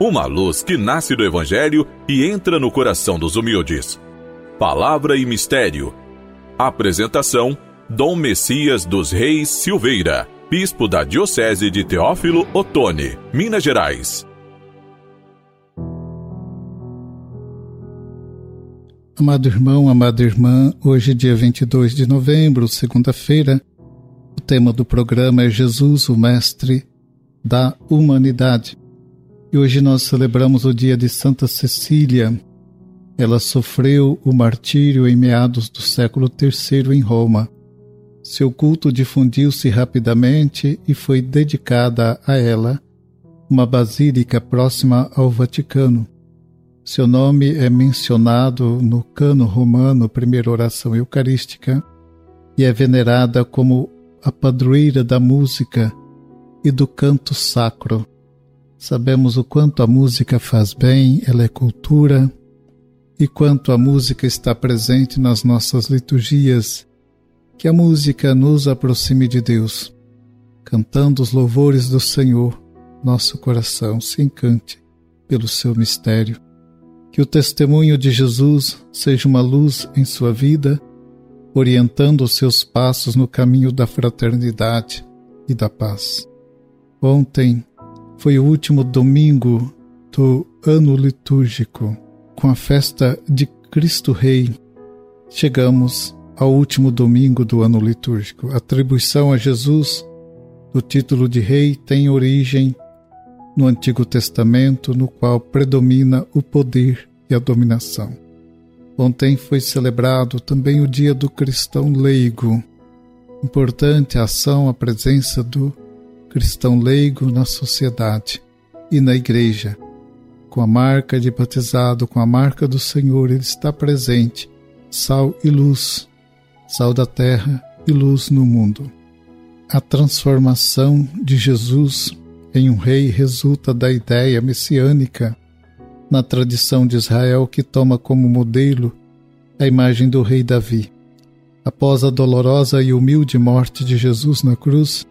uma luz que nasce do Evangelho e entra no coração dos humildes. Palavra e Mistério. Apresentação: Dom Messias dos Reis Silveira, Bispo da Diocese de Teófilo Otoni, Minas Gerais. Amado irmão, amada irmã, hoje, dia 22 de novembro, segunda-feira, o tema do programa é Jesus, o Mestre da Humanidade. E hoje nós celebramos o dia de Santa Cecília. Ela sofreu o martírio em meados do século III em Roma. Seu culto difundiu-se rapidamente e foi dedicada a ela uma basílica próxima ao Vaticano. Seu nome é mencionado no cano romano, primeira oração eucarística, e é venerada como a padroeira da música e do canto sacro. Sabemos o quanto a música faz bem, ela é cultura, e quanto a música está presente nas nossas liturgias, que a música nos aproxime de Deus. Cantando os louvores do Senhor, nosso coração se encante pelo seu mistério. Que o testemunho de Jesus seja uma luz em sua vida, orientando os seus passos no caminho da fraternidade e da paz. Ontem foi o último domingo do ano litúrgico. Com a festa de Cristo Rei, chegamos ao último domingo do ano litúrgico. A atribuição a Jesus do título de Rei tem origem no Antigo Testamento, no qual predomina o poder e a dominação. Ontem foi celebrado também o Dia do Cristão Leigo. Importante a ação, a presença do cristão leigo na sociedade e na igreja. Com a marca de batizado, com a marca do Senhor, ele está presente, sal e luz, sal da terra e luz no mundo. A transformação de Jesus em um rei resulta da ideia messiânica na tradição de Israel que toma como modelo a imagem do rei Davi. Após a dolorosa e humilde morte de Jesus na cruz,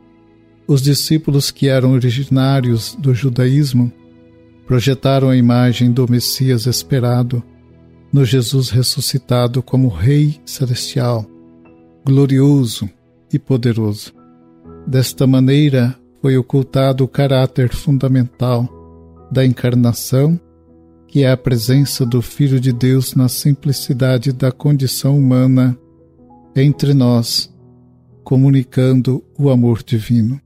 os discípulos que eram originários do judaísmo projetaram a imagem do Messias esperado no Jesus ressuscitado como Rei celestial, glorioso e poderoso. Desta maneira foi ocultado o caráter fundamental da encarnação, que é a presença do Filho de Deus na simplicidade da condição humana entre nós, comunicando o amor divino.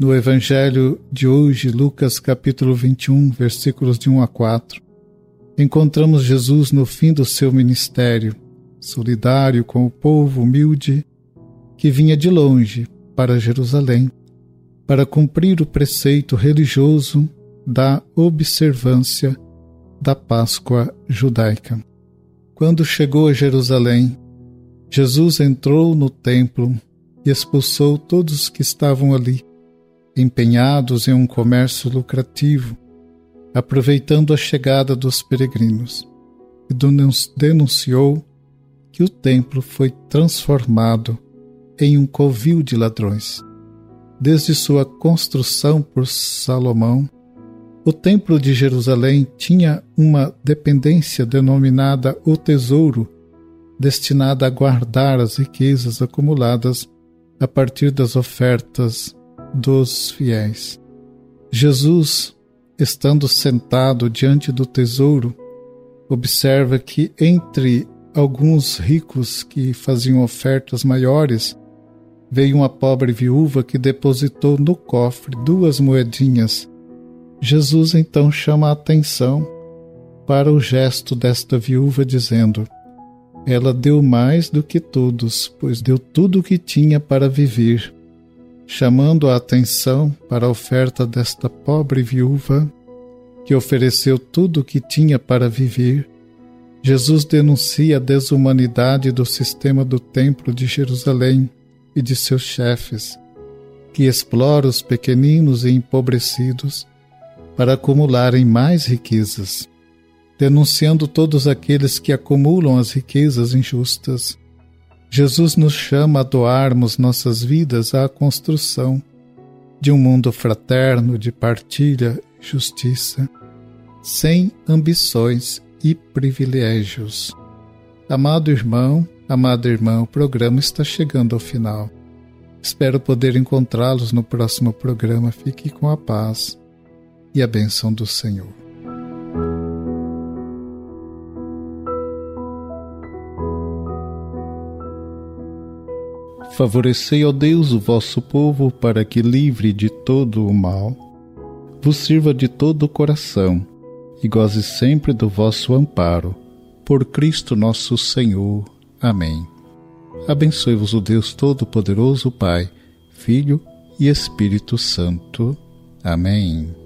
No Evangelho de hoje, Lucas capítulo 21, versículos de 1 a 4, encontramos Jesus no fim do seu ministério, solidário com o povo humilde que vinha de longe para Jerusalém, para cumprir o preceito religioso da observância da Páscoa judaica. Quando chegou a Jerusalém, Jesus entrou no templo e expulsou todos que estavam ali empenhados em um comércio lucrativo, aproveitando a chegada dos peregrinos, e denunciou que o templo foi transformado em um covil de ladrões. Desde sua construção por Salomão, o Templo de Jerusalém tinha uma dependência denominada o Tesouro, destinada a guardar as riquezas acumuladas a partir das ofertas dos fiéis. Jesus, estando sentado diante do tesouro, observa que entre alguns ricos que faziam ofertas maiores, veio uma pobre viúva que depositou no cofre duas moedinhas. Jesus então chama a atenção para o gesto desta viúva, dizendo: Ela deu mais do que todos, pois deu tudo o que tinha para viver chamando a atenção para a oferta desta pobre viúva que ofereceu tudo o que tinha para viver, Jesus denuncia a desumanidade do sistema do Templo de Jerusalém e de seus chefes, que explora os pequeninos e empobrecidos para acumularem mais riquezas, denunciando todos aqueles que acumulam as riquezas injustas Jesus nos chama a doarmos nossas vidas à construção de um mundo fraterno de partilha e justiça. sem ambições e privilégios. Amado irmão, amada irmã, o programa está chegando ao final. Espero poder encontrá-los no próximo programa. Fique com a paz e a benção do Senhor. Favorecei, ó Deus, o vosso povo para que, livre de todo o mal, vos sirva de todo o coração e goze sempre do vosso amparo. Por Cristo nosso Senhor. Amém. Abençoe-vos o Deus Todo-Poderoso, Pai, Filho e Espírito Santo. Amém.